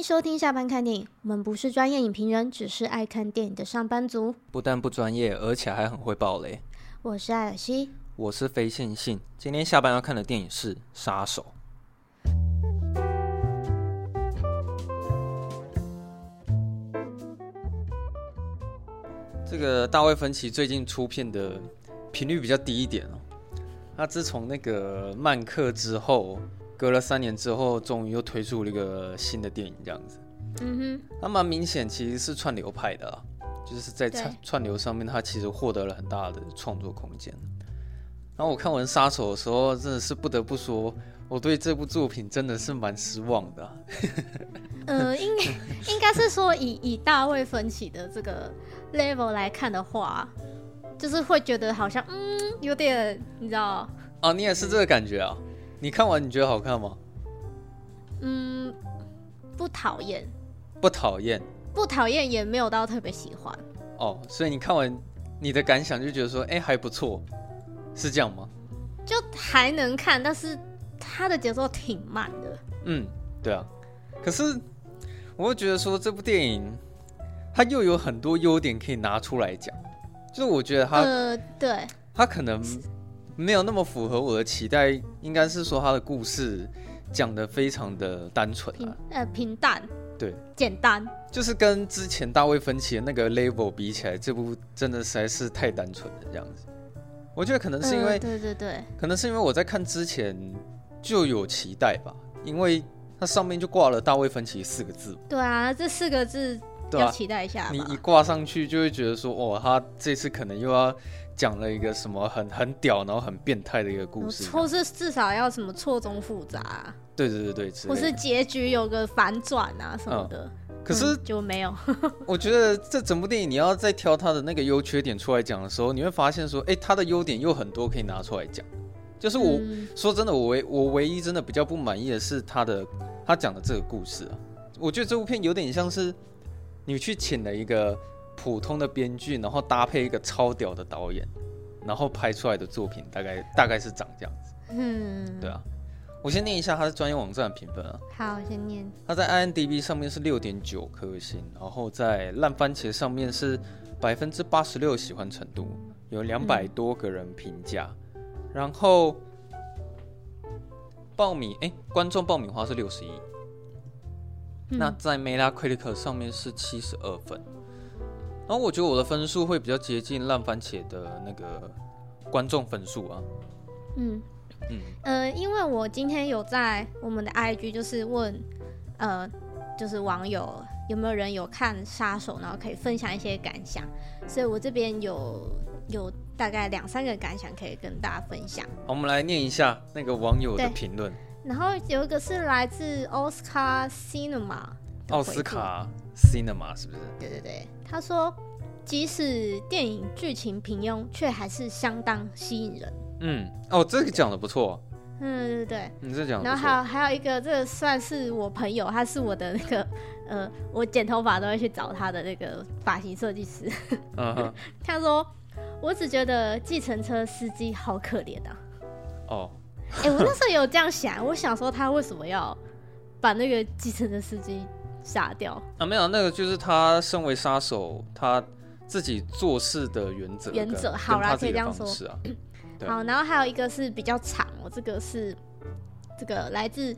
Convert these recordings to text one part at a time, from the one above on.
迎收听下班看电影。我们不是专业影评人，只是爱看电影的上班族。不但不专业，而且还很会爆雷。我是艾尔西，我是非线性。今天下班要看的电影是《杀手》。这个大卫芬奇最近出片的频率比较低一点哦。他自从那个《曼克》之后。隔了三年之后，终于又推出了一个新的电影，这样子。嗯哼，那蛮明显，其实是串流派的啊，就是在串串流上面，它其实获得了很大的创作空间。然后我看完《杀手》的时候，真的是不得不说，我对这部作品真的是蛮失望的啊。呃，应应该是说以以大卫芬奇的这个 level 来看的话，就是会觉得好像嗯有点，你知道？啊，你也是这个感觉啊？你看完你觉得好看吗？嗯，不讨厌，不讨厌，不讨厌，也没有到特别喜欢。哦，所以你看完你的感想就觉得说，哎、欸，还不错，是这样吗？就还能看，但是它的节奏挺慢的。嗯，对啊。可是我会觉得说，这部电影它又有很多优点可以拿出来讲，就是我觉得它，呃，对，它可能。没有那么符合我的期待，应该是说他的故事讲的非常的单纯，啊，呃，平淡，对，简单，就是跟之前大卫芬奇的那个 level 比起来，这部真的实在是太单纯了，这样子。我觉得可能是因为，呃、对对对，可能是因为我在看之前就有期待吧，因为它上面就挂了大卫芬奇四个字。对啊，这四个字要期待一下，啊。你一挂上去就会觉得说，哦，他这次可能又要。讲了一个什么很很屌，然后很变态的一个故事，或是至少要什么错综复杂，对对对对，或是结局有个反转啊什么的，嗯、可是、嗯、就没有。我觉得这整部电影你要再挑它的那个优缺点出来讲的时候，你会发现说，哎，它的优点又很多可以拿出来讲。就是我、嗯、说真的，我唯我唯一真的比较不满意的是他的他讲的这个故事啊，我觉得这部片有点像是你去请了一个。普通的编剧，然后搭配一个超屌的导演，然后拍出来的作品大概大概是长这样子。嗯，对啊。我先念一下他的专业网站的评分啊。好，先念。他在 IMDB 上面是六点九颗星，然后在烂番茄上面是百分之八十六喜欢程度，有两百多个人评价。嗯、然后爆米哎，观众爆米花是六十一。那在 Metacritic 上面是七十二分。然后我觉得我的分数会比较接近烂番茄的那个观众分数啊。嗯嗯呃，因为我今天有在我们的 IG 就是问，呃，就是网友有没有人有看杀手，然后可以分享一些感想，所以我这边有有大概两三个感想可以跟大家分享。好，我们来念一下那个网友的评论。然后有一个是来自奥斯卡 Cinema，奥斯卡 Cinema 是不是？对对对。他说，即使电影剧情平庸，却还是相当吸引人。嗯，哦，这个讲的不错。嗯，对对对，你这讲。然后还有还有一个，这个算是我朋友，他是我的那个，呃，我剪头发都会去找他的那个发型设计师。嗯。他说，我只觉得计程车司机好可怜啊。哦。哎、欸，我那时候有这样想，我想说他为什么要把那个计程车司机。杀掉啊！没有，那个就是他身为杀手，他自己做事的原则。原则好啦，可以这样说啊。好，然后还有一个是比较长哦，这个是这个来自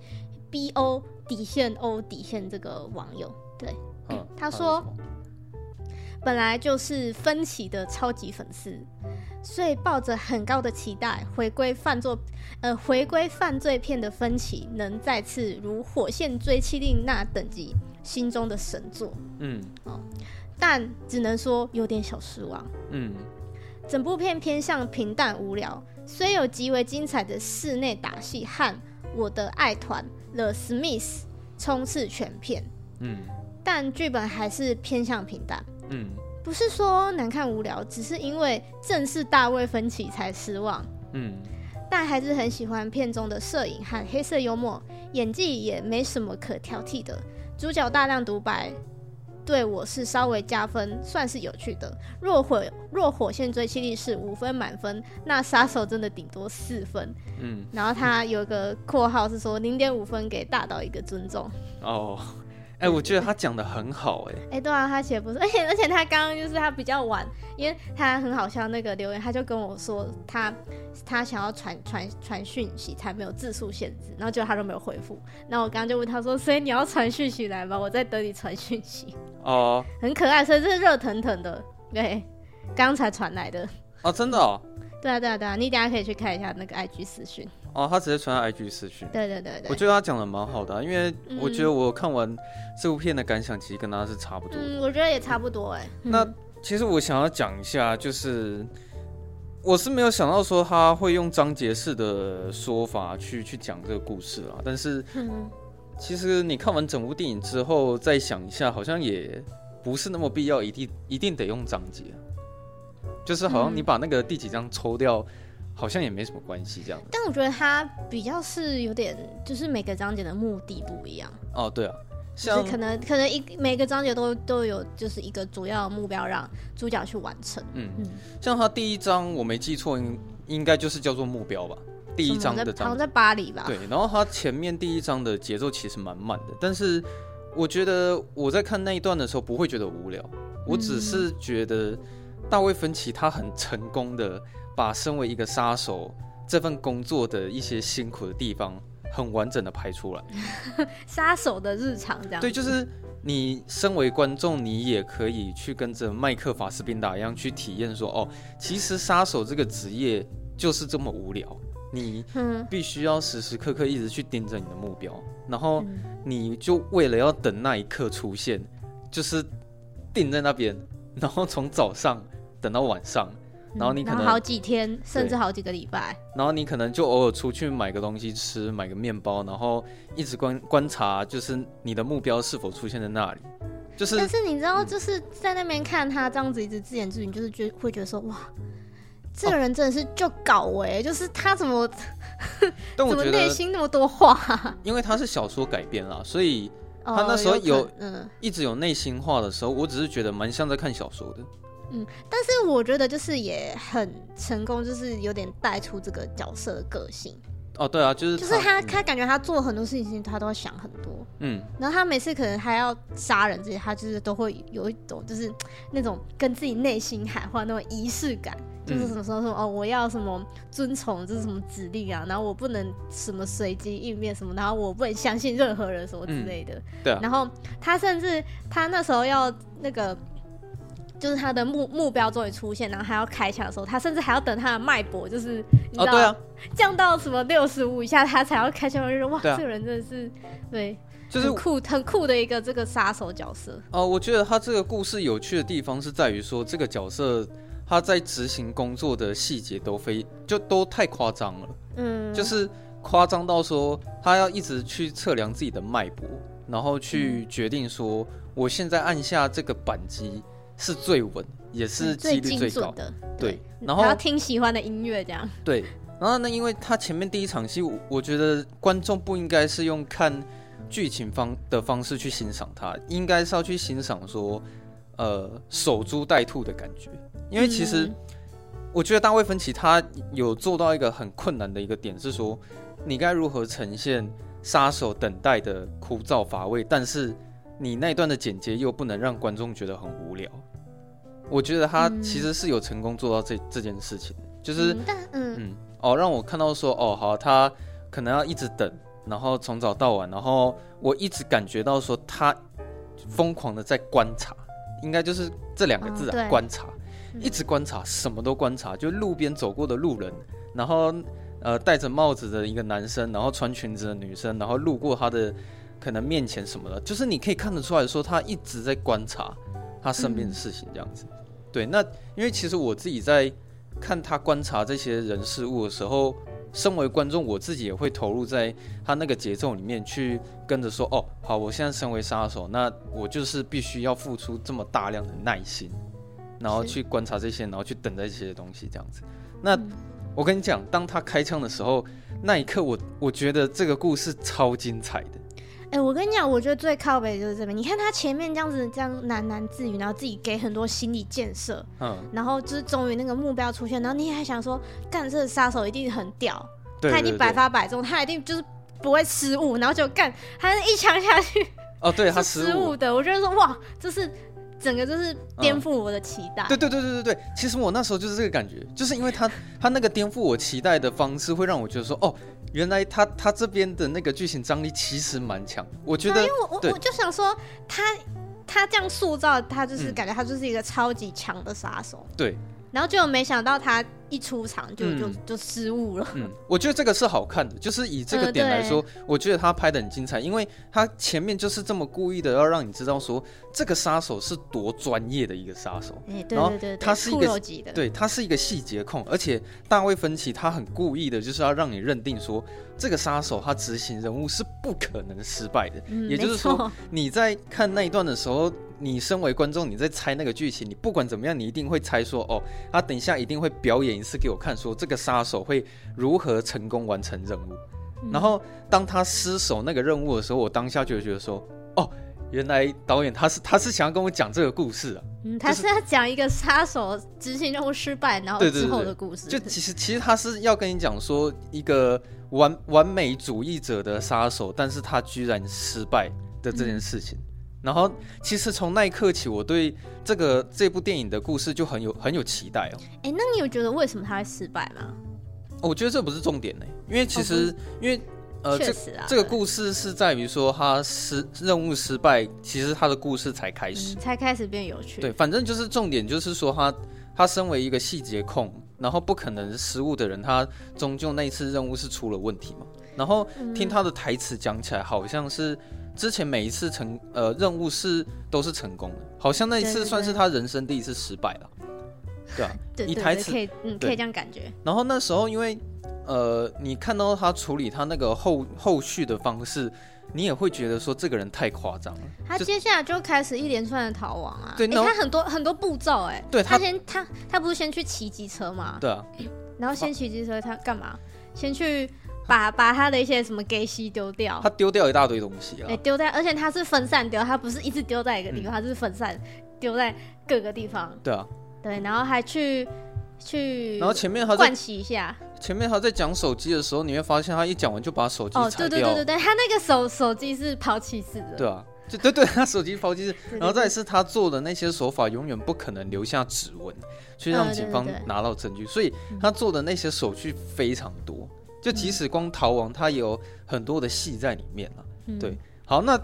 B O 底线 O 底线这个网友，对，嗯、他说本来就是分歧的超级粉丝，所以抱着很高的期待回归犯罪，呃，回归犯罪片的分歧能再次如《火线追缉令》那等级。心中的神作，嗯，哦，但只能说有点小失望，嗯，整部片偏向平淡无聊，虽有极为精彩的室内打戏和我的爱团 The Smiths 充斥全片，嗯，但剧本还是偏向平淡，嗯，不是说难看无聊，只是因为正是大卫芬奇才失望，嗯，但还是很喜欢片中的摄影和黑色幽默，演技也没什么可挑剔的。主角大量独白，对我是稍微加分，算是有趣的。若火若火线追击力是五分满分，那杀手真的顶多四分。嗯，然后他有个括号是说零点五分给大岛一个尊重。哦，哎，我觉得他讲的很好，哎，哎，对啊，他写不是，而且而且他刚刚就是他比较晚，因为他很好笑，那个留言他就跟我说他他想要传传传讯息才没有字数限制，然后结果他都没有回复，那我刚刚就问他说，所以你要传讯息来吗？我在等你传讯息。哦，很可爱，所以这是热腾腾的，对，刚才传来的。哦，真的哦。对啊，对啊，对啊，你等下可以去看一下那个 IG 私讯。哦，他直接传到 IG 私讯。对对对对，我觉得他讲的蛮好的，因为我觉得我看完这部片的感想其实跟他是差不多。嗯，我觉得也差不多哎。那其实我想要讲一下，就是我是没有想到说他会用章节式的说法去去讲这个故事啊，但是其实你看完整部电影之后再想一下，好像也不是那么必要，一定一定得用章节。就是好像你把那个第几章抽掉，嗯、好像也没什么关系这样。但我觉得它比较是有点，就是每个章节的目的不一样。哦，对啊，像可能可能一每个章节都都有就是一个主要的目标让主角去完成。嗯嗯，像他第一章我没记错，应应该就是叫做目标吧。第一章的章，好像在巴黎吧。对，然后他前面第一章的节奏其实蛮慢的，但是我觉得我在看那一段的时候不会觉得无聊，我只是觉得。大卫芬奇他很成功的把身为一个杀手这份工作的一些辛苦的地方很完整的拍出来，杀手的日常这样。对，就是你身为观众，你也可以去跟着麦克法斯宾达一样去体验说，哦，其实杀手这个职业就是这么无聊，你必须要时时刻刻一直去盯着你的目标，然后你就为了要等那一刻出现，就是定在那边，然后从早上。等到晚上，然后你可能好几天，甚至好几个礼拜。然后你可能就偶尔出去买个东西吃，买个面包，然后一直观观察，就是你的目标是否出现在那里。就是，但是你知道，就是在那边看他这样子一直自言自语，就是觉会觉得说，哇，这个人真的是就搞哎、欸，哦、就是他怎么，怎么内心那么多话？因为他是小说改编啊，所以他那时候有嗯一直有内心话的时候，我只是觉得蛮像在看小说的。嗯，但是我觉得就是也很成功，就是有点带出这个角色的个性。哦，对啊，就是就是他，他感觉他做很多事情，他都要想很多。嗯，然后他每次可能还要杀人这些，他就是都会有一种就是那种跟自己内心喊话那种仪式感，就是什么时候说哦，我要什么遵从这是什么指令啊，然后我不能什么随机应变什么，然后我不能相信任何人什么之类的。对啊。然后他甚至他那时候要那个。就是他的目目标终于出现，然后还要开枪的时候，他甚至还要等他的脉搏，就是你知道、哦对啊、降到什么六十五以下，他才要开枪。我就说哇，啊、这个人真的是对，就是很酷很酷的一个这个杀手角色。哦、呃，我觉得他这个故事有趣的地方是在于说，这个角色他在执行工作的细节都非就都太夸张了。嗯，就是夸张到说他要一直去测量自己的脉搏，然后去决定说我现在按下这个扳机。是最稳，也是几率最高的。对，然后要听喜欢的音乐这样。对，然后呢，因为他前面第一场戏，我觉得观众不应该是用看剧情方的方式去欣赏它，应该是要去欣赏说，呃，守株待兔的感觉。因为其实我觉得大卫芬奇他有做到一个很困难的一个点，是说你该如何呈现杀手等待的枯燥乏味，但是。你那一段的剪接又不能让观众觉得很无聊，我觉得他其实是有成功做到这这件事情，就是嗯嗯哦，让我看到说哦好，他可能要一直等，然后从早到晚，然后我一直感觉到说他疯狂的在观察，应该就是这两个字啊，观察，一直观察，什么都观察，就路边走过的路人，然后呃戴着帽子的一个男生，然后穿裙子的女生，然后路过他的。可能面前什么的，就是你可以看得出来说，他一直在观察他身边的事情，这样子。嗯、对，那因为其实我自己在看他观察这些人事物的时候，身为观众，我自己也会投入在他那个节奏里面去跟着说，哦，好，我现在身为杀手，那我就是必须要付出这么大量的耐心，然后去观察这些，然后去等待这些东西，这样子。那、嗯、我跟你讲，当他开枪的时候，那一刻我我觉得这个故事超精彩的。哎、欸，我跟你讲，我觉得最靠北就是这边。你看他前面这样子，这样喃喃自语，然后自己给很多心理建设，嗯，然后就是终于那个目标出现，然后你还想说，干这个杀手一定很屌，他一定百发百中，他一定就是不会失误，然后就干，他一枪下去，哦，对，他失误的。我觉得说哇，这是整个就是颠覆我的期待。对对对对对对，其实我那时候就是这个感觉，就是因为他他那个颠覆我期待的方式，会让我觉得说哦，原来他他这边的那个剧情张力其实蛮强。我觉得，因为我我我就想说他他这样塑造他，就是感觉他就是一个超级强的杀手。对。然后就没想到他一出场就、嗯、就就失误了。嗯，我觉得这个是好看的，就是以这个点来说，呃、我觉得他拍的很精彩，因为他前面就是这么故意的要让你知道说这个杀手是多专业的一个杀手。哎，对对对，他是一个对，他是一个细节控，而且大卫芬奇他很故意的就是要让你认定说这个杀手他执行任务是不可能失败的。嗯、也就是说你在看那一段的时候。你身为观众，你在猜那个剧情，你不管怎么样，你一定会猜说，哦，他等一下一定会表演一次给我看，说这个杀手会如何成功完成任务。嗯、然后当他失手那个任务的时候，我当下就觉得说，哦，原来导演他是他是想要跟我讲这个故事啊，嗯，他是要讲一个杀手执行任务失败，然后之后的故事。对对对对，就其实其实他是要跟你讲说一个完完美主义者的杀手，但是他居然失败的这件事情。嗯然后，其实从那一刻起，我对这个这部电影的故事就很有很有期待哦。哎，那你有觉得为什么他会失败吗？我觉得这不是重点呢，因为其实、哦、因为呃，确实啊，这这个故事是在于说他失任务失败，其实他的故事才开始，嗯、才开始变有趣。对，反正就是重点就是说他他身为一个细节控，然后不可能失误的人，他终究那一次任务是出了问题嘛。然后听他的台词讲起来，好像是。之前每一次成呃任务是都是成功的，好像那一次算是他人生第一次失败了，对啊，你台词可以嗯可以这样感觉。然后那时候因为呃你看到他处理他那个后后续的方式，你也会觉得说这个人太夸张了。他接下来就开始一连串的逃亡啊，对，你看很多很多步骤哎，对他先他他不是先去骑机车吗？对啊，然后先骑机车他干嘛？先去。把把他的一些什么给西丢掉，他丢掉一大堆东西啊！哎，丢掉，而且他是分散丢，他不是一直丢在一个地方，嗯、他是分散丢在各个地方。对啊，对，然后还去去，然后前面他换洗一下，前面他在讲手机的时候，你会发现他一讲完就把手机哦，对对对对对，他那个手手机是抛弃式的，对啊，就对对，他手机抛弃式，然后再是他做的那些手法永远不可能留下指纹，去让警方拿到证据，所以他做的那些手续非常多。就即使光逃亡，它有很多的戏在里面了。嗯、对，好，那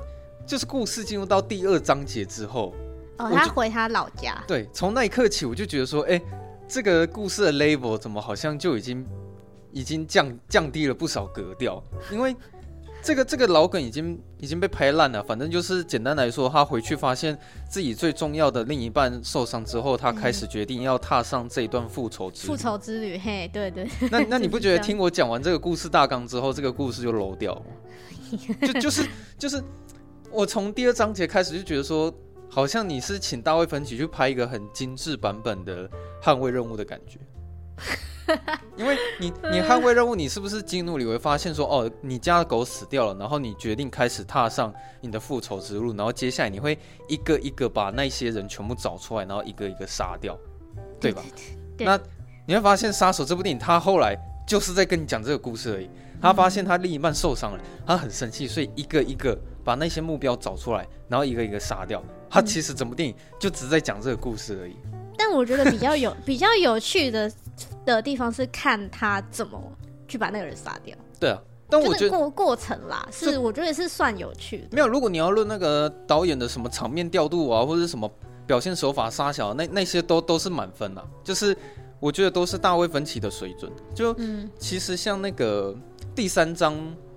就是故事进入到第二章节之后，哦，他回他老家。对，从那一刻起，我就觉得说，哎、欸，这个故事的 level 怎么好像就已经已经降降低了不少格调，因为。这个这个老梗已经已经被拍烂了。反正就是简单来说，他回去发现自己最重要的另一半受伤之后，他开始决定要踏上这一段复仇之旅。复仇之旅，嘿，对对。那那你 不觉得听我讲完这个故事大纲之后，这个故事就漏掉了？就就是就是，我从第二章节开始就觉得说，好像你是请大卫芬奇去拍一个很精致版本的捍卫任务的感觉。因为你，你捍卫任务，你是不是进入里会发现说，哦，你家的狗死掉了，然后你决定开始踏上你的复仇之路，然后接下来你会一个一个把那些人全部找出来，然后一个一个杀掉，对吧？那你会发现，《杀手》这部电影，他后来就是在跟你讲这个故事而已。他发现他另一半受伤了，他很生气，所以一个一个把那些目标找出来，然后一个一个杀掉。他其实整部电影就只在讲这个故事而已。但我觉得比较有比较有趣的。的地方是看他怎么去把那个人杀掉。对啊，但我觉得过过程啦，是我觉得是算有趣的。没有，如果你要论那个导演的什么场面调度啊，或者什么表现手法、杀小那那些都都是满分啦。就是我觉得都是大卫芬奇的水准。就其实像那个第三章，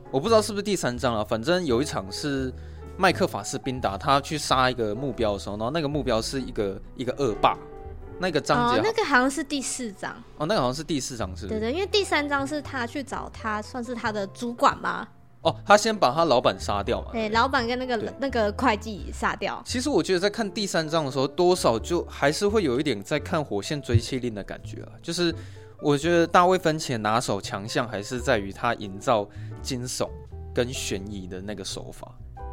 我不知道是不是第三章啊，反正有一场是麦克法斯宾达他去杀一个目标的时候，然后那个目标是一个一个恶霸。那个章节，哦，那个好像是第四章哦，那个好像是第四章，是不是？对对，因为第三章是他去找他，算是他的主管吗？哦，他先把他老板杀掉嘛？对，老板跟那个那个会计杀掉。其实我觉得在看第三章的时候，多少就还是会有一点在看《火线追缉令》的感觉啊。就是我觉得大卫芬奇拿手强项还是在于他营造惊悚跟悬疑的那个手法。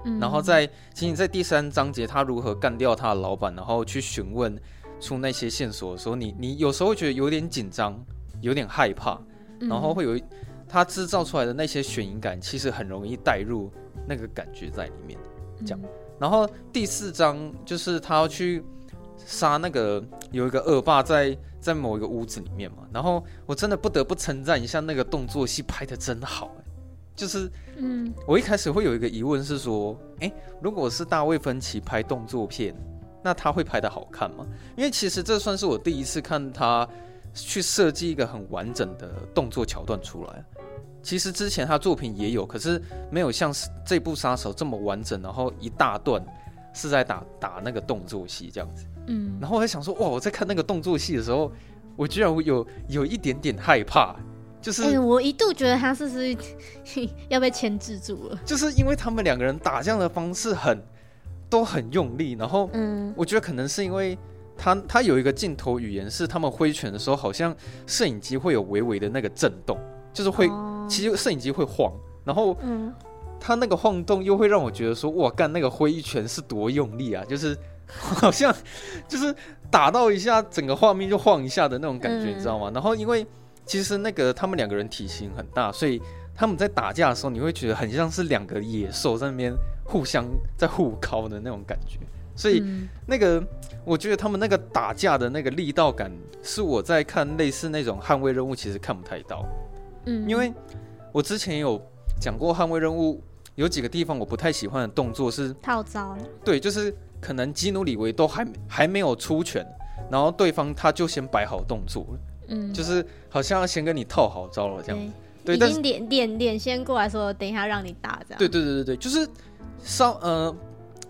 嗯，然后在仅仅在第三章节，他如何干掉他的老板，然后去询问。出那些线索的时候，你你有时候会觉得有点紧张，有点害怕，然后会有他制造出来的那些悬疑感，其实很容易带入那个感觉在里面。这样。然后第四章就是他要去杀那个有一个恶霸在在某一个屋子里面嘛。然后我真的不得不称赞一下那个动作戏拍的真好，就是嗯，我一开始会有一个疑问是说，哎，如果是大卫芬奇拍动作片，那他会拍的好看吗？因为其实这算是我第一次看他去设计一个很完整的动作桥段出来。其实之前他作品也有，可是没有像这部杀手这么完整，然后一大段是在打打那个动作戏这样子。嗯，然后我在想说，哇，我在看那个动作戏的时候，我居然有有一点点害怕，就是、欸、我一度觉得他是不是 要被牵制住了？就是因为他们两个人打这样的方式很都很用力，然后嗯，我觉得可能是因为他他有一个镜头语言是他们挥拳的时候，好像摄影机会有微微的那个震动，就是会。哦其实摄影机会晃，然后，嗯，他那个晃动又会让我觉得说，哇，干那个挥一拳是多用力啊！就是 好像就是打到一下，整个画面就晃一下的那种感觉，你知道吗？然后因为其实那个他们两个人体型很大，所以他们在打架的时候，你会觉得很像是两个野兽在那边互相在互敲的那种感觉。所以那个我觉得他们那个打架的那个力道感，是我在看类似那种捍卫任务，其实看不太到。嗯，因为我之前有讲过捍卫任务有几个地方我不太喜欢的动作是套招，对，就是可能基努里维都还还没有出拳，然后对方他就先摆好动作，嗯，就是好像要先跟你套好招了这样。子，对，已经脸脸脸先过来说等一下让你打这样，对对对对对，就是稍呃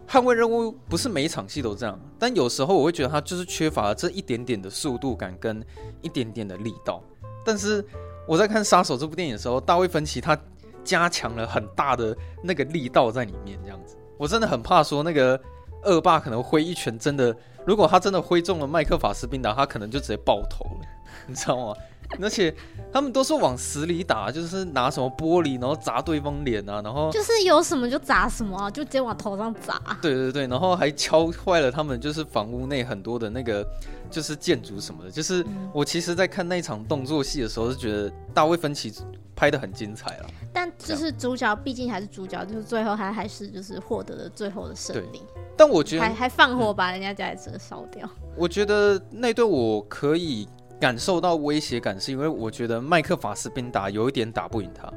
捍卫任务不是每一场戏都这样，但有时候我会觉得他就是缺乏了这一点点的速度感跟一点点的力道，但是。我在看《杀手》这部电影的时候，大卫芬奇他加强了很大的那个力道在里面，这样子，我真的很怕说那个恶霸可能挥一拳，真的，如果他真的挥中了麦克法斯宾达，他可能就直接爆头了，你知道吗？而且他们都是往死里打，就是拿什么玻璃，然后砸对方脸啊，然后就是有什么就砸什么啊，就直接往头上砸。对对对，然后还敲坏了他们就是房屋内很多的那个就是建筑什么的。就是我其实，在看那场动作戏的时候，是觉得大卫芬奇拍的很精彩了。但就是主角毕竟还是主角，就是最后他还是就是获得了最后的胜利。但我觉得还还放火把人家家里车烧掉。我觉得那对我可以。感受到威胁感，是因为我觉得麦克法斯宾达有一点打不赢他。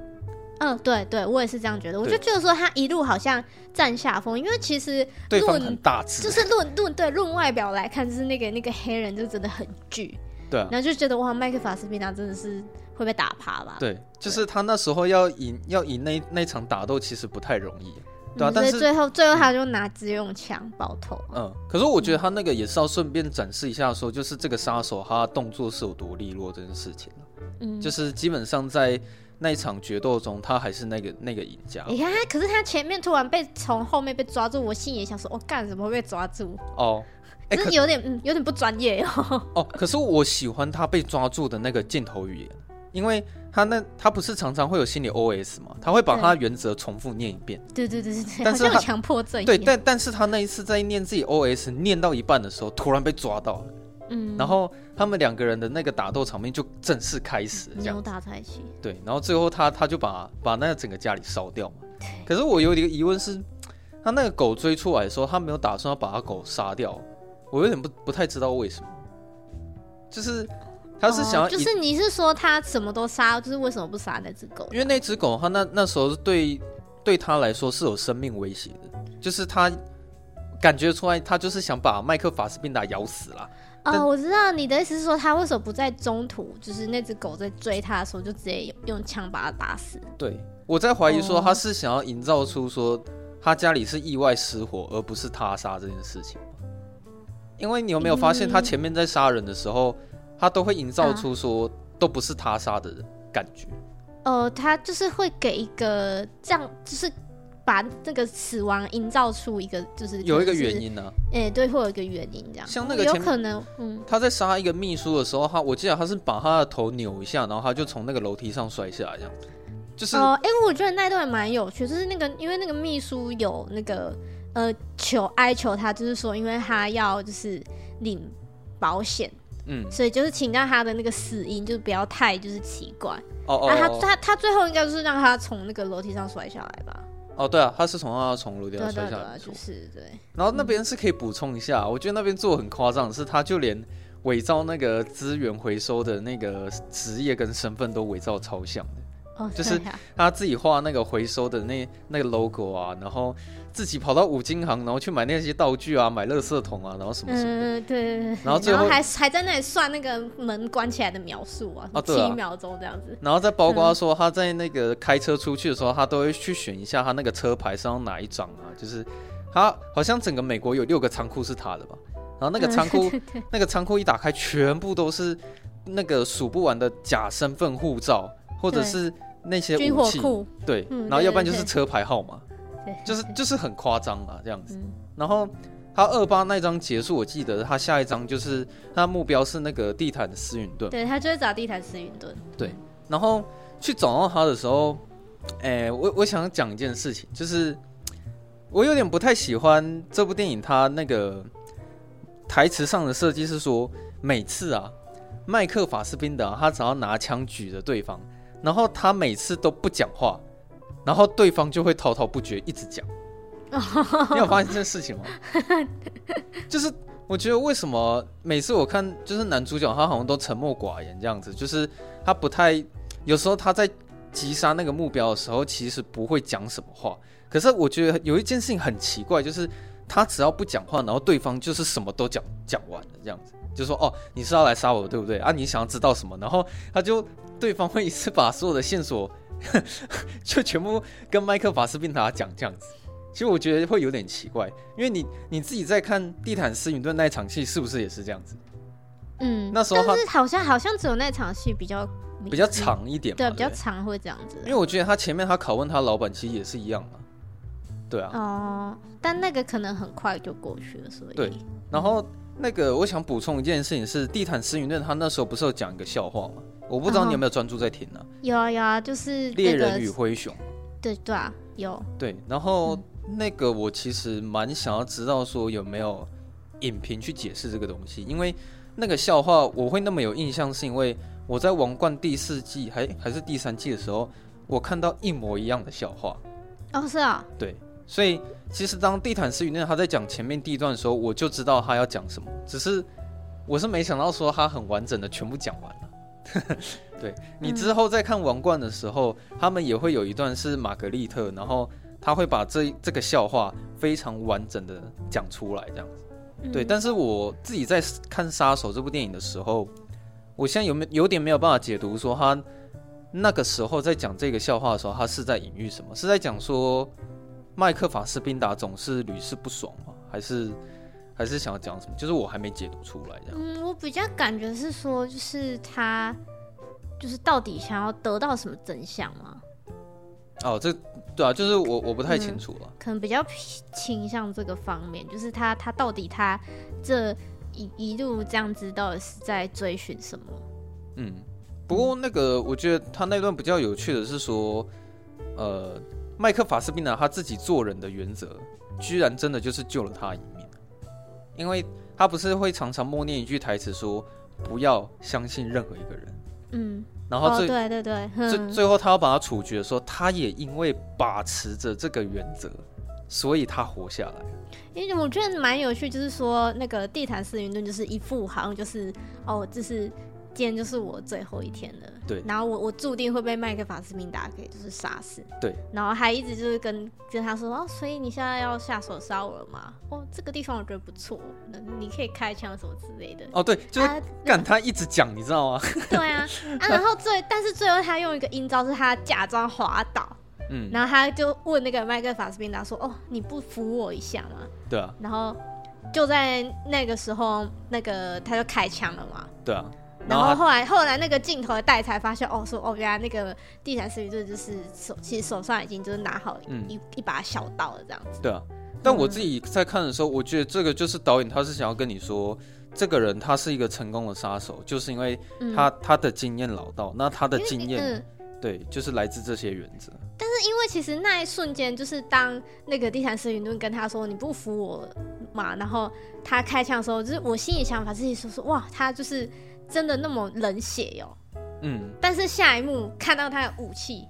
嗯，对对，我也是这样觉得。我就觉得说他一路好像占下风，因为其实对方很大只，就是论论对论外表来看，就是那个那个黑人就真的很巨。对啊，然后就觉得哇，麦克法斯宾达真的是会被打趴吧？对，就是他那时候要赢要赢那那场打斗，其实不太容易。对啊，嗯、但是最后最后他就拿自用枪爆头。嗯，可是我觉得他那个也是要顺便展示一下，说就是这个杀手他的动作是有多利落这件事情。嗯，就是基本上在那一场决斗中，他还是那个那个赢家。你看，可是他前面突然被从后面被抓住，我心里也想说，我、哦、干什么会被抓住？哦，哎、欸，是有点嗯，有点不专业哦。哦，可是我喜欢他被抓住的那个镜头语言。因为他那他不是常常会有心理 OS 吗，他会把他的原则重复念一遍。对对对对对，但是他强迫症。对，但但是他那一次在念自己 OS 念到一半的时候，突然被抓到了。嗯。然后他们两个人的那个打斗场面就正式开始，扭打在一起。对，然后最后他他就把把那个整个家里烧掉嘛。可是我有一个疑问是，他那个狗追出来的时候，他没有打算要把他狗杀掉，我有点不不太知道为什么，就是。他是想要，就是你是说他什么都杀，就是为什么不杀那只狗？因为那只狗，他那那时候对对他来说是有生命威胁的，就是他感觉出来，他就是想把麦克法斯宾达咬死了。哦，我知道你的意思是说，他为什么不在中途，就是那只狗在追他的时候，就直接用枪把他打死？对，我在怀疑说他是想要营造出说他家里是意外失火，而不是他杀这件事情。因为你有没有发现，他前面在杀人的时候？嗯他都会营造出说都不是他杀的人感觉，呃，他就是会给一个这样，就是把那个死亡营造出一个就是有一个原因呢，哎，对，会有一个原因这样，像那个有可能，嗯，他在杀一个秘书的时候，他我记得他是把他的头扭一下，然后他就从那个楼梯上摔下来这样，就是哦，哎，我觉得那段蛮有趣，就是那个因为那个秘书有那个呃求哀求他，就是说因为他要就是领保险。嗯，所以就是请到他的那个死因，就是不要太就是奇怪。哦哦，哦。他他他最后应该就是让他从那个楼梯上摔下来吧？哦，对啊，他是从他从楼梯上摔下来，就是对。然后那边是可以补充一下，我觉得那边做很夸张，是他就连伪造那个资源回收的那个职业跟身份都伪造超像的。就是他自己画那个回收的那那个 logo 啊，然后自己跑到五金行，然后去买那些道具啊，买垃圾桶啊，然后什么什么的。嗯，对对对。然后最后还还在那里算那个门关起来的秒数啊，七秒钟这样子。然后再包括说他在那个开车出去的时候，他都会去选一下他那个车牌上要哪一张啊，就是他好像整个美国有六个仓库是他的吧，然后那个仓库那个仓库一打开，全部都是那个数不完的假身份护照或者是。那些武器，对，嗯、然后要不然就是车牌号码，就是就是很夸张啊这样子。嗯、然后他二八那张结束，我记得他下一张就是他目标是那个地毯的思云顿，对，他就是找地毯斯云顿。对，然后去找到他的时候，哎、欸，我我想讲一件事情，就是我有点不太喜欢这部电影，他那个台词上的设计是说，每次啊，麦克法斯宾德他只要拿枪举着对方。然后他每次都不讲话，然后对方就会滔滔不绝一直讲。你有发现这件事情吗？就是我觉得为什么每次我看就是男主角他好像都沉默寡言这样子，就是他不太有时候他在击杀那个目标的时候，其实不会讲什么话。可是我觉得有一件事情很奇怪，就是他只要不讲话，然后对方就是什么都讲讲完了这样子，就说哦，你是要来杀我对不对啊？你想要知道什么？然后他就。对方会一次把所有的线索 就全部跟麦克法斯宾达讲这样子，其实我觉得会有点奇怪，因为你你自己在看地毯斯云顿那一场戏，是不是也是这样子？嗯，那时候但是好像好像只有那场戏比较比较长一点，对，比较长会这样子。因为我觉得他前面他拷问他老板其实也是一样嘛，对啊。哦，但那个可能很快就过去了，所以对。然后那个我想补充一件事情是，地毯斯云顿他那时候不是有讲一个笑话吗？我不知道你有没有专注在听呢？有啊有啊，就是猎人与灰熊。对对啊，有。对，然后那个我其实蛮想要知道说有没有影评去解释这个东西，因为那个笑话我会那么有印象，是因为我在《王冠》第四季还还是第三季的时候，我看到一模一样的笑话。哦，是啊。对，所以其实当地毯思云顿他在讲前面第一段的时候，我就知道他要讲什么，只是我是没想到说他很完整的全部讲完了。对，你之后再看《王冠》的时候，嗯、他们也会有一段是玛格丽特，然后他会把这这个笑话非常完整的讲出来，这样子。嗯、对，但是我自己在看《杀手》这部电影的时候，我现在有没有点没有办法解读说他那个时候在讲这个笑话的时候，他是在隐喻什么？是在讲说麦克法斯宾达总是屡试不爽吗？还是？还是想要讲什么？就是我还没解读出来这样。嗯，我比较感觉是说，就是他，就是到底想要得到什么真相吗？哦，这对啊，就是我我不太清楚了。嗯，可能比较倾向这个方面，就是他他到底他这一一路这样子，到底是在追寻什么？嗯，不过那个我觉得他那段比较有趣的是说，呃，麦克法斯宾达他自己做人的原则，居然真的就是救了他。因为他不是会常常默念一句台词说“不要相信任何一个人”，嗯，然后最、哦、对对对，最最后他要把他处决的时候，他也因为把持着这个原则，所以他活下来。因为我觉得蛮有趣，就是说那个地毯式云顿就是一副好像就是哦，就是。今天就是我最后一天了，对。然后我我注定会被麦克法斯宾达给就是杀死，对。然后还一直就是跟跟他说哦，所以你现在要下手杀我了吗？哦，这个地方我觉得不错，那你可以开枪什么之类的。哦，对，就是干他一直讲，你知道吗？对啊，啊，然后 最但是最后他用一个阴招，是他假装滑倒，嗯，然后他就问那个麦克法斯宾达说，哦，你不扶我一下吗？对啊。然后就在那个时候，那个他就开枪了嘛。对啊。然后后来后来那个镜头的带才发现哦，说哦，原来那个地毯思云顿就是手其实手上已经就是拿好一、嗯、一把小刀了这样子。对啊，但我自己在看的时候，我觉得这个就是导演他是想要跟你说，这个人他是一个成功的杀手，就是因为他、嗯、他的经验老道，那他的经验、嗯、对，就是来自这些原则。但是因为其实那一瞬间，就是当那个地毯思云顿跟他说你不服我嘛，然后他开枪的时候，就是我心里想法自己说说哇，他就是。真的那么冷血哟？嗯，但是下一幕看到他的武器，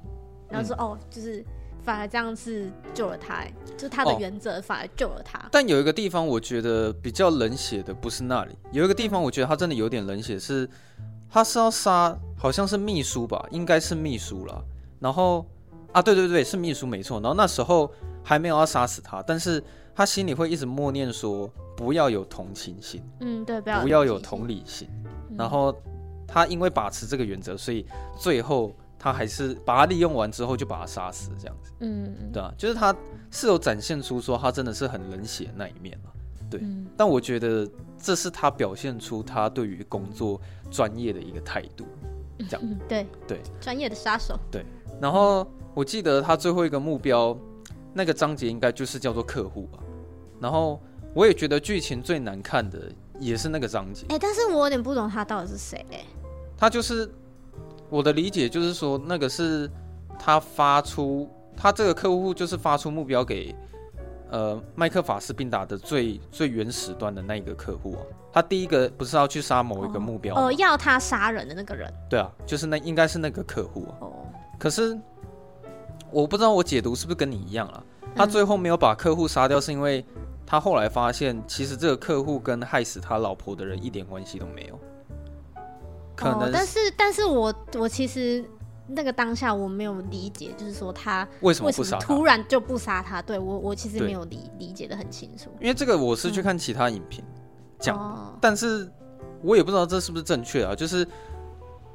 然后说、嗯、哦，就是反而这样是救了他，就是他的原则反而救了他。哦。但有一个地方我觉得比较冷血的不是那里，有一个地方我觉得他真的有点冷血，是他是要杀，好像是秘书吧，应该是秘书了。然后啊，对对对，是秘书没错。然后那时候还没有要杀死他，但是他心里会一直默念说不要有同情心，嗯，对，不要不要有同理心。嗯、然后他因为把持这个原则，所以最后。他还是把他利用完之后就把他杀死，这样子，嗯，对啊，就是他是有展现出说他真的是很冷血的那一面嘛，对，嗯、但我觉得这是他表现出他对于工作专业的一个态度，这样，嗯、对对，专业的杀手，对。然后我记得他最后一个目标那个章节应该就是叫做客户吧，然后我也觉得剧情最难看的也是那个章节，哎、欸，但是我有点不懂他到底是谁，哎，他就是。我的理解就是说，那个是他发出他这个客户就是发出目标给呃麦克法斯宾达的最最原始端的那一个客户啊。他第一个不是要去杀某一个目标哦，呃，要他杀人的那个人。对啊，就是那应该是那个客户啊。哦。可是我不知道我解读是不是跟你一样啊？他最后没有把客户杀掉，是因为他后来发现，其实这个客户跟害死他老婆的人一点关系都没有。可能但是，但是我我其实那个当下我没有理解，就是说他为什么不杀他，突然就不杀他？对我，我其实没有理理解的很清楚。因为这个我是去看其他影评讲，嗯，但是我也不知道这是不是正确啊。就是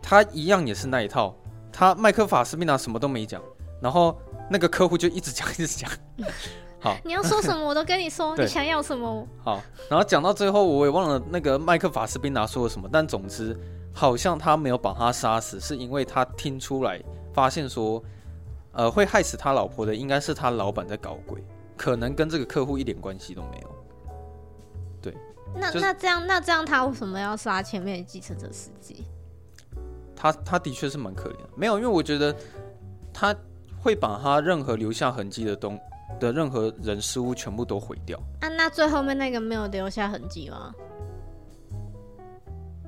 他一样也是那一套，他麦克法斯宾达什么都没讲，然后那个客户就一直讲一直讲。好，你要说什么我都跟你说，你想要什么？好，然后讲到最后我也忘了那个麦克法斯宾达说了什么，但总之。好像他没有把他杀死，是因为他听出来，发现说，呃，会害死他老婆的应该是他老板在搞鬼，可能跟这个客户一点关系都没有。对，那、就是、那这样那这样他为什么要杀前面的计程车司机？他他的确是蛮可怜的，没有，因为我觉得他会把他任何留下痕迹的东的任何人事物全部都毁掉。啊，那最后面那个没有留下痕迹吗？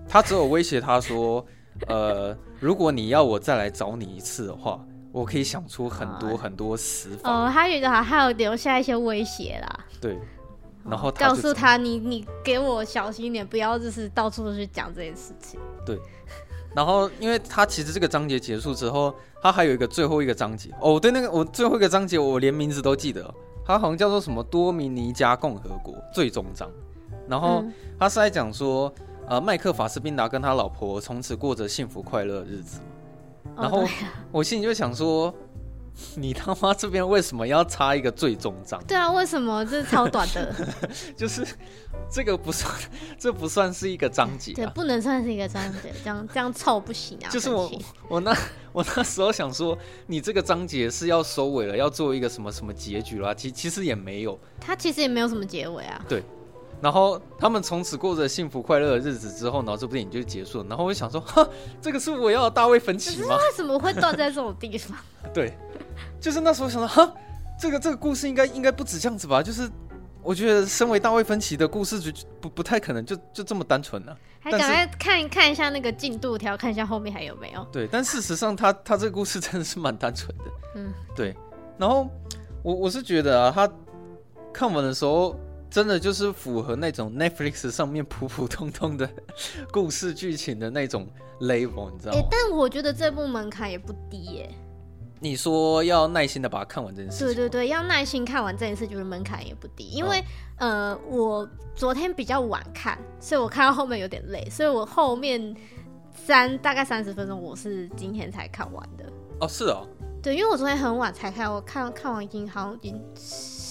他只有威胁他说：“ 呃，如果你要我再来找你一次的话，我可以想出很多很多死法。”哦，他觉得还有留下一些威胁啦。对，然后告诉他：“你你给我小心一点，不要就是到处去讲这件事情。”对。然后，因为他其实这个章节结束之后，他还有一个最后一个章节。哦，对，那个我最后一个章节我连名字都记得，他好像叫做什么多米尼加共和国最终章。然后他是在讲说。呃，麦克法斯宾达跟他老婆从此过着幸福快乐的日子。然后我心里就想说，你他妈这边为什么要插一个最终章？对啊，为什么这是超短的？就是这个不算，这不算是一个章节，啊，对，不能算是一个章节，这样这样凑不行啊。就是我我那我那时候想说，你这个章节是要收尾了，要做一个什么什么结局啦？其其实也没有，它其实也没有什么结尾啊。对。然后他们从此过着幸福快乐的日子之后，然后这部电影就结束了。然后我就想说，哈，这个是我要的大卫芬奇吗？为什么会断在这种地方？对，就是那时候想到，哈，这个这个故事应该应该不止这样子吧？就是我觉得身为大卫芬奇的故事就不不太可能就就这么单纯了，啊。还赶快看看一下那个进度条，看一下后面还有没有。对，但事实上他他这个故事真的是蛮单纯的。嗯，对。然后我我是觉得啊，他看完的时候。真的就是符合那种 Netflix 上面普普通通的故事剧情的那种 level，你知道吗？欸，但我觉得这部门槛也不低耶。你说要耐心的把它看完这件事？对对对，要耐心看完这件事，就是门槛也不低。因为、哦、呃，我昨天比较晚看，所以我看到后面有点累，所以我后面三大概三十分钟，我是今天才看完的。哦，是哦。对，因为我昨天很晚才看，我看看完已经好像已经。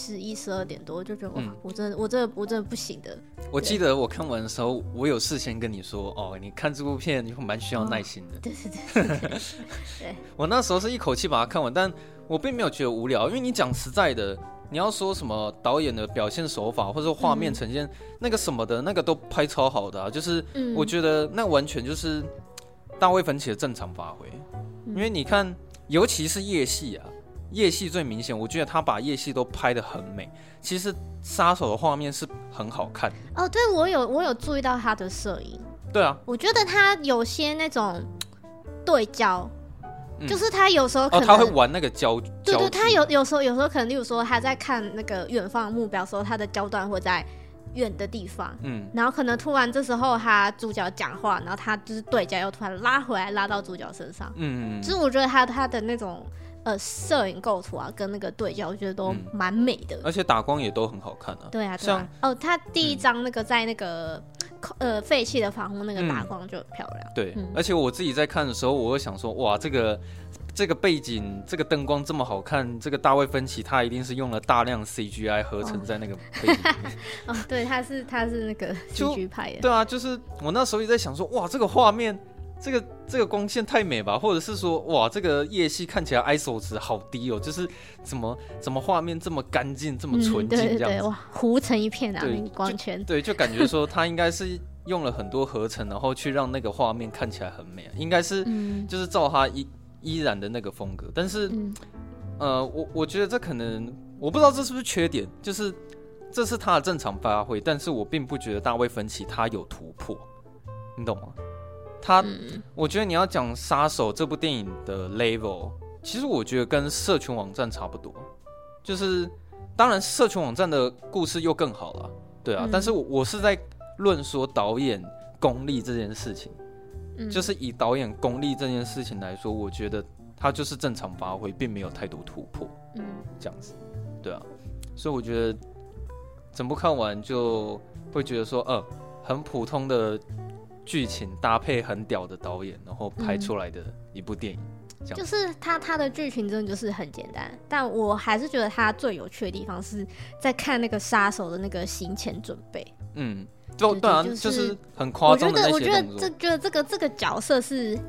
十一十二点多就觉得哇，嗯、我真的我真的我真的不行的。我记得我看完的时候，我有事先跟你说哦，你看这部片你会蛮需要耐心的。对对对 对。我那时候是一口气把它看完，但我并没有觉得无聊，因为你讲实在的，你要说什么导演的表现手法或者画面呈现那个什么的，那个都拍超好的啊，就是我觉得那完全就是大卫芬奇的正常发挥，因为你看，尤其是夜戏啊。夜戏最明显，我觉得他把夜戏都拍得很美。其实杀手的画面是很好看哦。对，我有我有注意到他的摄影。对啊，我觉得他有些那种对焦就是他有时候可能、哦、他会玩那个焦，对对，他有有时候有时候可能，例如说他在看那个远方的目标的时候，他的焦段会在远的地方，嗯，然后可能突然这时候他主角讲话，然后他就是对焦又突然拉回来，拉到主角身上，嗯，就是我觉得他他的那种呃摄影构图啊，跟那个对焦，我觉得都蛮美的、嗯，而且打光也都很好看啊，对啊，对啊，像哦，他第一张那个在那个。呃，废弃的房屋那个打光就很漂亮。嗯、对，嗯、而且我自己在看的时候，我会想说，哇，这个这个背景，这个灯光这么好看，这个大卫芬奇他一定是用了大量 CGI 合成在那个背景里面。哦，对，他是他是那个 CG 派的。对啊，就是我那时候也在想说，哇，这个画面。这个这个光线太美吧，或者是说，哇，这个夜戏看起来 ISO 值好低哦，就是怎么怎么画面这么干净，这么纯净，这样子，嗯、对哇，糊成一片啊，对那个光圈，对，就感觉说他应该是用了很多合成，然后去让那个画面看起来很美，应该是就是照他依依然的那个风格，但是，嗯、呃，我我觉得这可能我不知道这是不是缺点，就是这是他的正常发挥，但是我并不觉得大卫芬奇他有突破，你懂吗？他，嗯、我觉得你要讲《杀手》这部电影的 level，其实我觉得跟社群网站差不多，就是当然社群网站的故事又更好了，对啊，嗯、但是我我是在论说导演功力这件事情，嗯、就是以导演功力这件事情来说，我觉得他就是正常发挥，并没有太多突破，嗯，这样子，对啊，所以我觉得整部看完就会觉得说，呃，很普通的。剧情搭配很屌的导演，然后拍出来的一部电影，嗯、就是他他的剧情真的就是很简单，但我还是觉得他最有趣的地方是在看那个杀手的那个行前准备。嗯，就对啊，就是很夸张。我觉得，我觉得这觉得这个这个角色是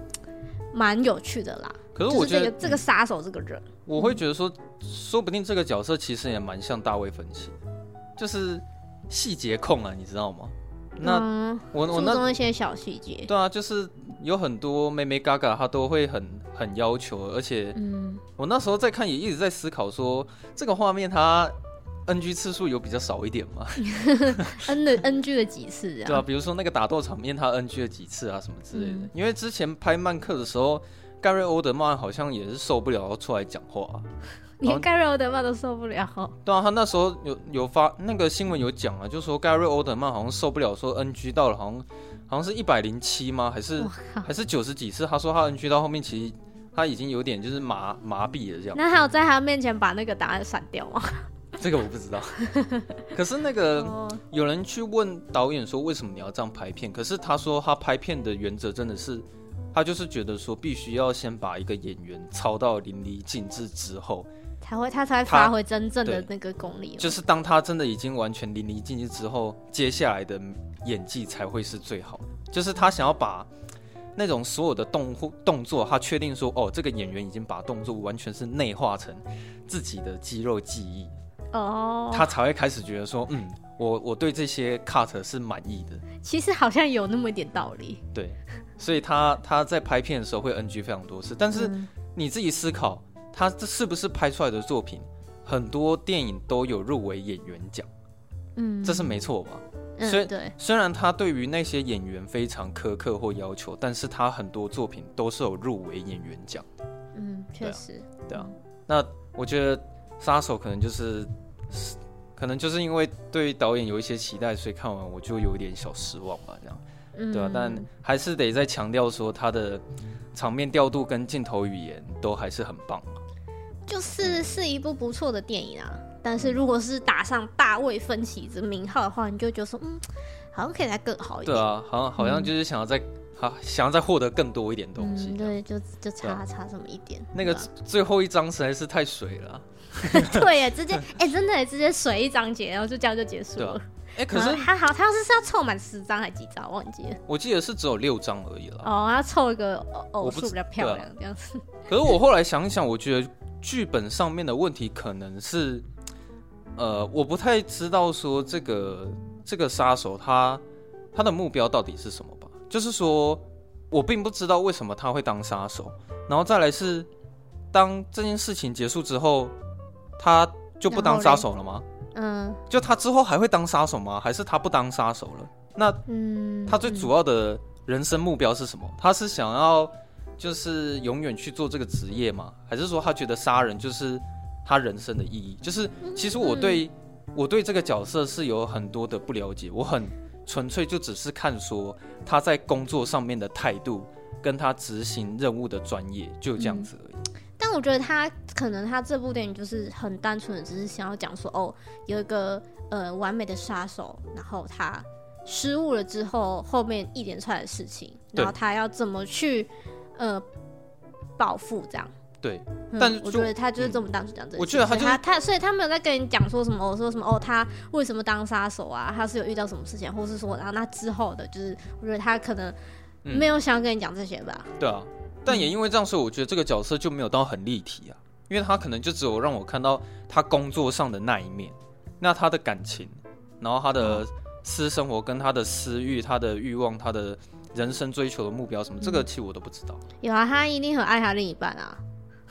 蛮有趣的啦。可是我觉得、这个、这个杀手这个人，我会觉得说，说不定这个角色其实也蛮像大卫芬奇，就是细节控啊，你知道吗？那、嗯、我我那注一些小细节，对啊，就是有很多妹妹嘎嘎，他都会很很要求，而且，嗯，我那时候在看也一直在思考说，这个画面它 NG 次数有比较少一点吗？N 的 NG 了几次啊？对啊，比如说那个打斗场面，它 NG 了几次啊，什么之类的。嗯、因为之前拍曼克的时候，盖瑞欧德曼好像也是受不了要出来讲话、啊。连盖瑞欧德曼都受不了。对啊，他那时候有有发那个新闻有讲啊，就说盖瑞欧德曼好像受不了，说 NG 到了，好像好像是一百零七吗？还是还是九十几次？他说他 NG 到后面，其实他已经有点就是麻麻痹了这样。那还有在他面前把那个答案删掉吗？这个我不知道。可是那个 有人去问导演说，为什么你要这样拍片？可是他说他拍片的原则真的是，他就是觉得说必须要先把一个演员操到淋漓尽致之后。才会，他才会发挥真正的那个功力。就是当他真的已经完全淋漓尽致之后，接下来的演技才会是最好的。就是他想要把那种所有的动动作，他确定说，哦，这个演员已经把动作完全是内化成自己的肌肉记忆，哦，他才会开始觉得说，嗯，我我对这些 cut 是满意的。其实好像有那么一点道理。对，所以他他在拍片的时候会 NG 非常多次，但是你自己思考。他这是不是拍出来的作品？很多电影都有入围演员奖，嗯，这是没错吧？虽、嗯、对，虽然他对于那些演员非常苛刻或要求，但是他很多作品都是有入围演员奖。嗯，确实，对啊。那我觉得杀手可能就是，可能就是因为对导演有一些期待，所以看完我就有一点小失望吧，这样，嗯、对啊，但还是得再强调说他的场面调度跟镜头语言都还是很棒。就是是一部不错的电影啊，但是如果是打上大卫芬奇这名号的话，你就觉得说，嗯，好像可以再更好一点。对啊，好像好像就是想要再好、嗯、想要再获得更多一点东西。嗯、对，就就差差这么一点。那个最后一章实在是太水了。对呀，直接哎、欸，真的直接水一章节，然后就这样就结束了。哎、欸，可是他好，他要是是要凑满十张还几张，忘记了。我记得是只有六张而已了。哦，要凑一个偶数比较漂亮这样子。可是我后来想一想，我觉得。剧本上面的问题可能是，呃，我不太知道说这个这个杀手他他的目标到底是什么吧？就是说我并不知道为什么他会当杀手，然后再来是当这件事情结束之后，他就不当杀手了吗？嗯，就他之后还会当杀手吗？还是他不当杀手了？那嗯，他最主要的人生目标是什么？他是想要就是永远去做这个职业吗？还是说他觉得杀人就是他人生的意义？就是其实我对、嗯、我对这个角色是有很多的不了解，我很纯粹就只是看说他在工作上面的态度，跟他执行任务的专业，就这样子而已。嗯、但我觉得他可能他这部电影就是很单纯的，只是想要讲说哦，有一个呃完美的杀手，然后他失误了之后，后面一连串的事情，然后他要怎么去。呃，报复这样，对，嗯、但是我觉得他就是这么当时讲这个、嗯。我觉得他、就是、他他，所以他没有在跟你讲说什么，我说什么哦，他为什么当杀手啊？他是有遇到什么事情，或是说，然后那之后的，就是我觉得他可能没有想要跟你讲这些吧、嗯。对啊，但也因为这样，所以我觉得这个角色就没有到很立体啊，因为他可能就只有让我看到他工作上的那一面，那他的感情，然后他的私生活跟他的私欲、他的欲望、他的。人生追求的目标什么，这个其实我都不知道。有啊，他一定很爱他另一半啊。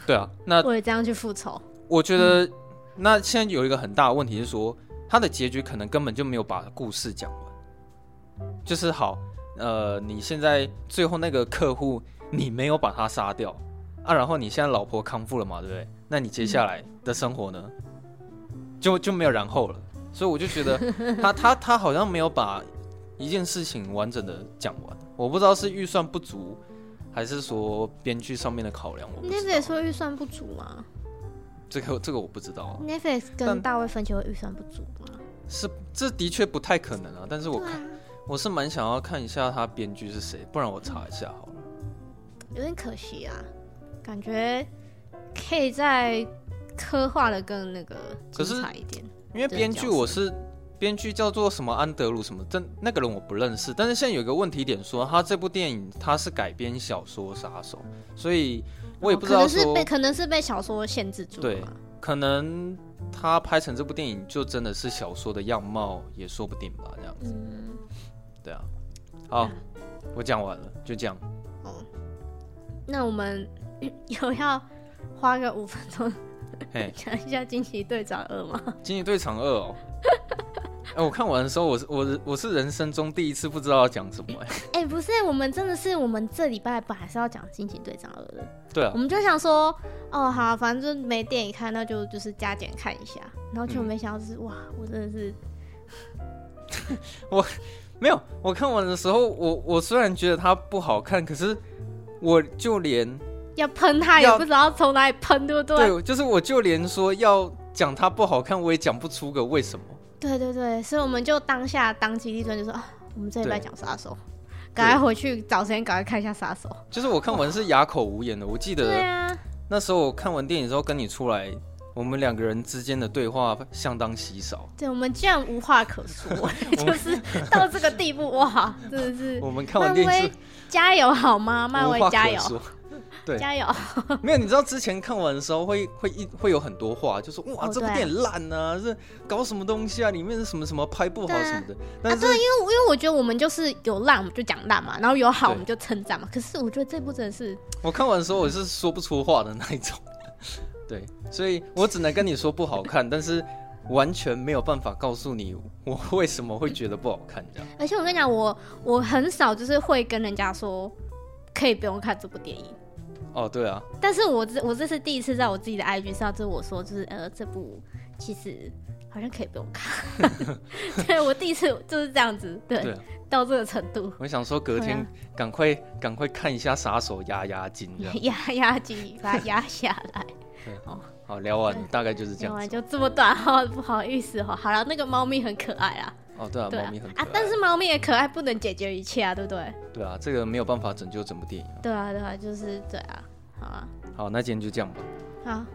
对啊，那为了这样去复仇。我觉得，嗯、那现在有一个很大的问题是说，他的结局可能根本就没有把故事讲完。就是好，呃，你现在最后那个客户，你没有把他杀掉啊，然后你现在老婆康复了嘛，对不对？那你接下来的生活呢，嗯、就就没有然后了。所以我就觉得，他他他好像没有把一件事情完整的讲完。我不知道是预算不足，还是说编剧上面的考量。Netflix 说预算不足吗？这个这个我不知道啊。Netflix 跟大卫芬奇会预算不足吗？是，这的确不太可能啊。但是我看，啊、我是蛮想要看一下他编剧是谁，不然我查一下好了。有点可惜啊，感觉可以再刻画的更那个精彩一点。因为编剧我是。编剧叫做什么安德鲁什么，这那个人我不认识。但是现在有一个问题点说，他这部电影他是改编小说杀手，所以我也不知道说，可能是被可能是被小说限制住。对，可能他拍成这部电影就真的是小说的样貌也说不定吧，这样子。嗯，对啊。好，啊、我讲完了，就这样。哦，那我们有要花个五分钟 讲一下《惊奇队长二》吗？《惊奇队长二》哦。哎、欸，我看完的时候，我是我是我是人生中第一次不知道要讲什么哎、欸。哎、欸，不是，我们真的是我们这礼拜本来是要讲《惊奇队长二》的。对啊。我们就想说，哦，好，反正就没电影看，那就就是加减看一下。然后就没想到是，嗯、哇，我真的是，我没有，我看完的时候，我我虽然觉得它不好看，可是我就连要喷它也不知道从哪里喷，对不对？对，就是我就连说要讲它不好看，我也讲不出个为什么。对对对，所以我们就当下当机立断，就说啊，我们这礼拜讲杀手，赶快回去找时间，赶快看一下杀手。就是我看完是哑口无言的，我记得，那时候我看完电影之后跟你出来，我们两个人之间的对话相当稀少。对，我们竟然无话可说，就是到这个地步，哇，真的是。我们看完电影是加油好吗？漫威加油。对，加油！没有，你知道之前看完的时候会会一会有很多话，就说哇，这部电影烂啊，这搞什么东西啊？里面是什么什么拍不好什么的。啊，对，因为因为我觉得我们就是有烂我们就讲烂嘛，然后有好我们就称赞嘛。可是我觉得这部真的是，我看完的时候我是说不出话的那一种。对，所以我只能跟你说不好看，但是完全没有办法告诉你我为什么会觉得不好看这样。而且我跟你讲，我我很少就是会跟人家说可以不用看这部电影。哦，对啊，但是我这我这是第一次在我自己的 IG 上，就是我说，就是呃，这部其实好像可以不用看。对，我第一次就是这样子，对，对啊、到这个程度。我想说，隔天赶快赶、啊、快看一下杀手压压惊，压压惊，把它压下来。对哦，好，聊完大概就是这样。聊完就这么短哈，不好意思哈。好了，那个猫咪很可爱啊。哦，对啊，猫咪很可爱啊，但是猫咪的可爱不能解决一切啊，对不对？对啊，这个没有办法拯救整部电影。对啊，对啊，就是对啊。好啊，好，那今天就这样吧。好，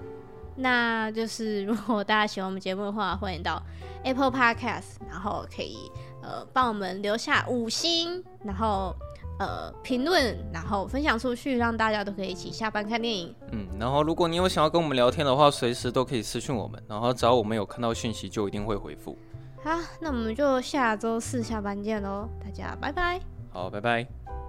那就是如果大家喜欢我们节目的话，欢迎到 Apple Podcast，然后可以呃帮我们留下五星，然后呃评论，然后分享出去，让大家都可以一起下班看电影。嗯，然后如果你有想要跟我们聊天的话，随时都可以私讯我们，然后只要我们有看到讯息，就一定会回复。好，那我们就下周四下班见喽，大家拜拜。好，拜拜。